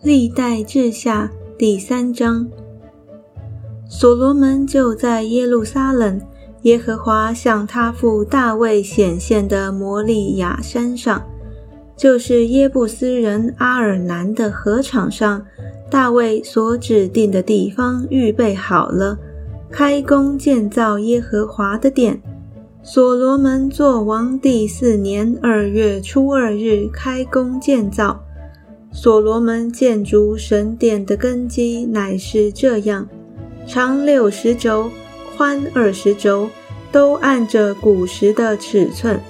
历代志下第三章，所罗门就在耶路撒冷，耶和华向他父大卫显现的摩利亚山上，就是耶布斯人阿尔南的禾场上，大卫所指定的地方预备好了，开工建造耶和华的殿。所罗门作王第四年二月初二日开工建造。所罗门建筑神殿的根基乃是这样：长六十轴，宽二十轴，都按着古时的尺寸。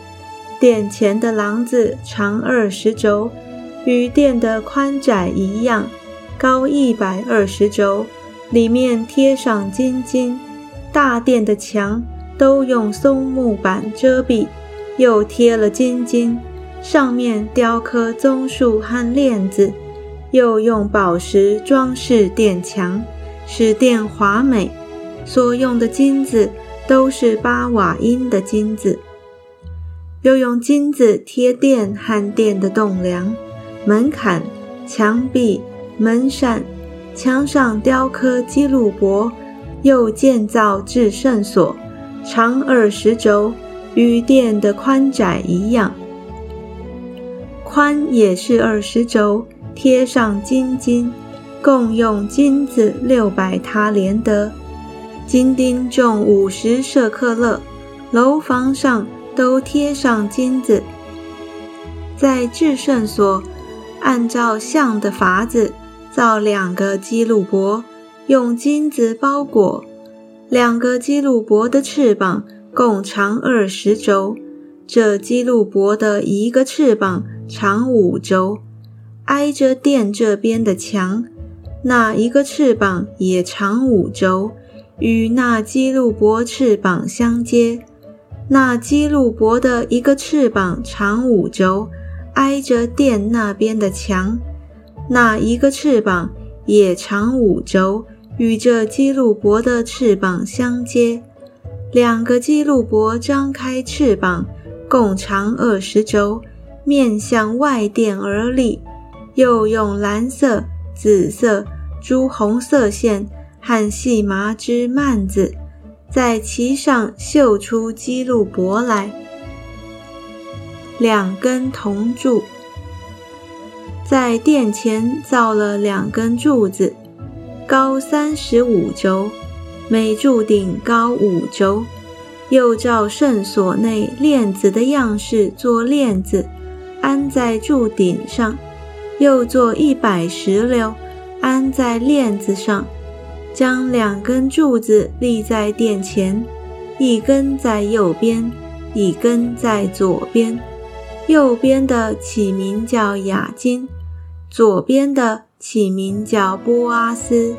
殿前的廊子长二十轴，与殿的宽窄一样，高一百二十轴，里面贴上金金。大殿的墙。都用松木板遮蔽，又贴了金金，上面雕刻棕树和链子，又用宝石装饰殿墙，使殿华美。所用的金子都是巴瓦因的金子，又用金子贴殿和殿的栋梁、门槛、墙壁、门扇，墙上雕刻基路伯，又建造至圣所。长二十轴，与殿的宽窄一样，宽也是二十轴，贴上金金，共用金子六百塔连德，金钉重五十舍克勒，楼房上都贴上金子。在至圣所，按照像的法子造两个基路伯，用金子包裹。两个基路伯的翅膀共长二十轴，这基路伯的一个翅膀长五轴，挨着殿这边的墙，那一个翅膀也长五轴，与那基路伯翅膀相接。那基路伯的一个翅膀长五轴，挨着殿那边的墙，那一个翅膀也长五轴。与这基路伯的翅膀相接，两个基路伯张开翅膀，共长二十轴，面向外殿而立。又用蓝色、紫色、朱红色线和细麻织幔子，在其上绣出基路伯来。两根铜柱，在殿前造了两根柱子。高三十五轴，每柱顶高五轴，又照圣所内链子的样式做链子，安在柱顶上；又做一百石榴，安在链子上，将两根柱子立在殿前，一根在右边，一根在左边。右边的起名叫雅金，左边的。起名叫波阿斯。